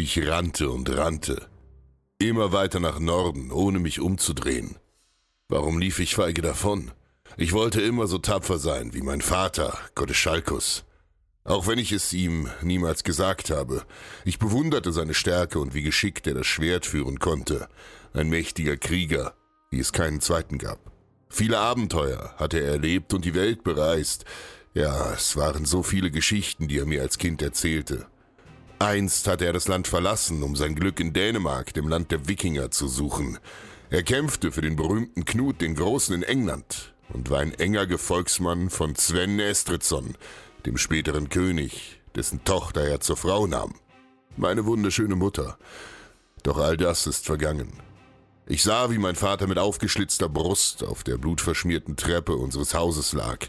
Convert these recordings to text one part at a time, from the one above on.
Ich rannte und rannte. Immer weiter nach Norden, ohne mich umzudrehen. Warum lief ich feige davon? Ich wollte immer so tapfer sein wie mein Vater, Godeschalkus. Auch wenn ich es ihm niemals gesagt habe. Ich bewunderte seine Stärke und wie geschickt er das Schwert führen konnte. Ein mächtiger Krieger, wie es keinen zweiten gab. Viele Abenteuer hatte er erlebt und die Welt bereist. Ja, es waren so viele Geschichten, die er mir als Kind erzählte. Einst hatte er das Land verlassen, um sein Glück in Dänemark, dem Land der Wikinger, zu suchen. Er kämpfte für den berühmten Knut den Großen in England und war ein enger Gefolgsmann von Sven Estridsson, dem späteren König, dessen Tochter er zur Frau nahm. Meine wunderschöne Mutter. Doch all das ist vergangen. Ich sah, wie mein Vater mit aufgeschlitzter Brust auf der blutverschmierten Treppe unseres Hauses lag.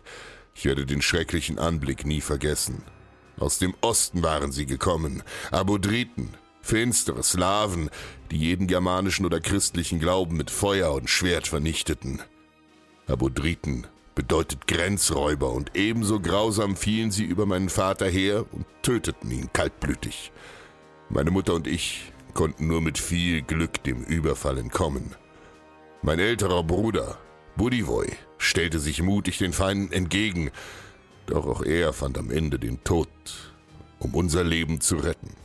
Ich werde den schrecklichen Anblick nie vergessen. Aus dem Osten waren sie gekommen, Abodriten, finstere Slawen, die jeden germanischen oder christlichen Glauben mit Feuer und Schwert vernichteten. Abodriten bedeutet Grenzräuber und ebenso grausam fielen sie über meinen Vater her und töteten ihn kaltblütig. Meine Mutter und ich konnten nur mit viel Glück dem Überfall entkommen. Mein älterer Bruder, Budivoy, stellte sich mutig den Feinden entgegen, doch auch er fand am Ende den Tod, um unser Leben zu retten.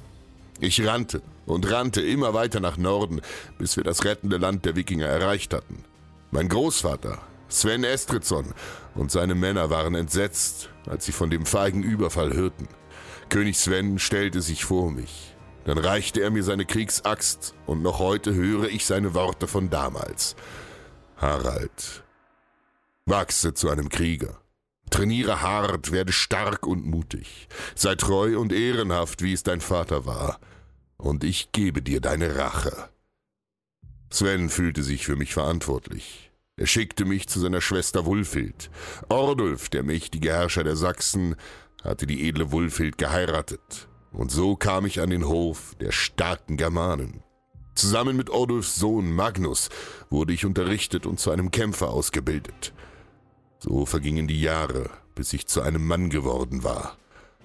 Ich rannte und rannte immer weiter nach Norden, bis wir das rettende Land der Wikinger erreicht hatten. Mein Großvater, Sven Estridsson und seine Männer waren entsetzt, als sie von dem feigen Überfall hörten. König Sven stellte sich vor mich. Dann reichte er mir seine Kriegsaxt und noch heute höre ich seine Worte von damals. Harald, wachse zu einem Krieger. Trainiere hart, werde stark und mutig. Sei treu und ehrenhaft, wie es dein Vater war. Und ich gebe dir deine Rache. Sven fühlte sich für mich verantwortlich. Er schickte mich zu seiner Schwester Wulfild. Ordulf, der mächtige Herrscher der Sachsen, hatte die edle Wulfild geheiratet. Und so kam ich an den Hof der starken Germanen. Zusammen mit Ordulfs Sohn Magnus wurde ich unterrichtet und zu einem Kämpfer ausgebildet. So vergingen die Jahre, bis ich zu einem Mann geworden war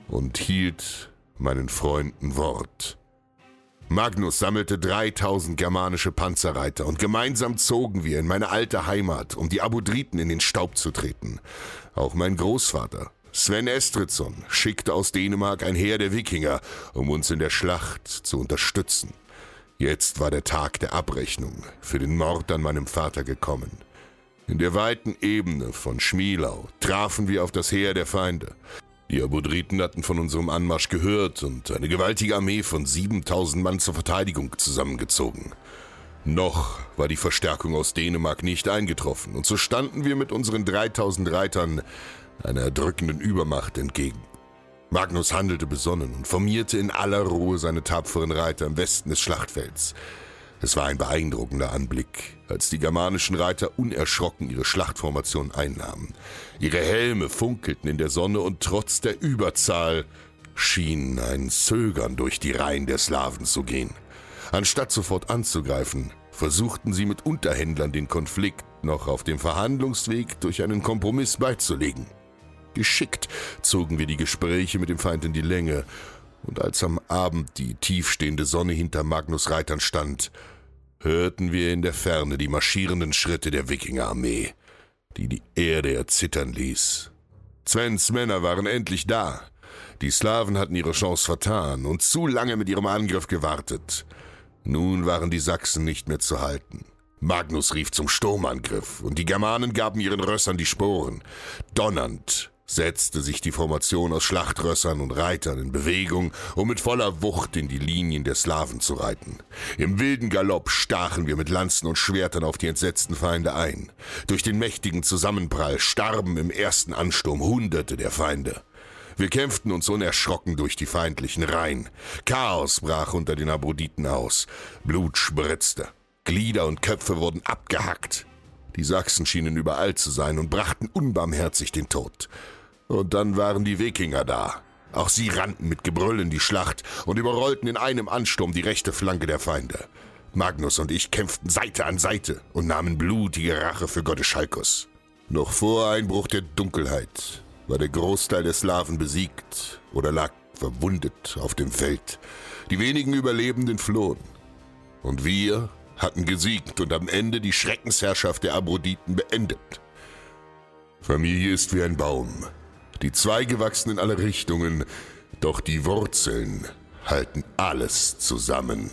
und hielt meinen Freunden Wort. Magnus sammelte 3000 germanische Panzerreiter und gemeinsam zogen wir in meine alte Heimat, um die Abodriten in den Staub zu treten. Auch mein Großvater, Sven Estridsson, schickte aus Dänemark ein Heer der Wikinger, um uns in der Schlacht zu unterstützen. Jetzt war der Tag der Abrechnung für den Mord an meinem Vater gekommen. In der weiten Ebene von Schmielau trafen wir auf das Heer der Feinde. Die Abodriten hatten von unserem Anmarsch gehört und eine gewaltige Armee von 7000 Mann zur Verteidigung zusammengezogen. Noch war die Verstärkung aus Dänemark nicht eingetroffen und so standen wir mit unseren 3000 Reitern einer erdrückenden Übermacht entgegen. Magnus handelte besonnen und formierte in aller Ruhe seine tapferen Reiter im Westen des Schlachtfelds. Es war ein beeindruckender Anblick, als die germanischen Reiter unerschrocken ihre Schlachtformation einnahmen. Ihre Helme funkelten in der Sonne und trotz der Überzahl schien ein Zögern durch die Reihen der Slawen zu gehen. Anstatt sofort anzugreifen, versuchten sie mit Unterhändlern den Konflikt noch auf dem Verhandlungsweg durch einen Kompromiss beizulegen. Geschickt zogen wir die Gespräche mit dem Feind in die Länge, und als am Abend die tiefstehende Sonne hinter Magnus Reitern stand, hörten wir in der Ferne die marschierenden Schritte der Wikingerarmee, die die Erde erzittern ließ. Svens Männer waren endlich da. Die Slawen hatten ihre Chance vertan und zu lange mit ihrem Angriff gewartet. Nun waren die Sachsen nicht mehr zu halten. Magnus rief zum Sturmangriff, und die Germanen gaben ihren Rössern die Sporen. Donnernd setzte sich die Formation aus Schlachtrössern und Reitern in Bewegung, um mit voller Wucht in die Linien der Slawen zu reiten. Im wilden Galopp stachen wir mit Lanzen und Schwertern auf die entsetzten Feinde ein. Durch den mächtigen Zusammenprall starben im ersten Ansturm Hunderte der Feinde. Wir kämpften uns unerschrocken durch die feindlichen Reihen. Chaos brach unter den Abroditen aus. Blut spritzte. Glieder und Köpfe wurden abgehackt. Die Sachsen schienen überall zu sein und brachten unbarmherzig den Tod. Und dann waren die Wikinger da. Auch sie rannten mit Gebrüll in die Schlacht und überrollten in einem Ansturm die rechte Flanke der Feinde. Magnus und ich kämpften Seite an Seite und nahmen blutige Rache für Gottes Schalkus. Noch vor Einbruch der Dunkelheit war der Großteil der Slawen besiegt oder lag verwundet auf dem Feld. Die wenigen Überlebenden flohen. Und wir hatten gesiegt und am Ende die Schreckensherrschaft der Abroditen beendet. Familie ist wie ein Baum. Die Zweige wachsen in alle Richtungen, doch die Wurzeln halten alles zusammen.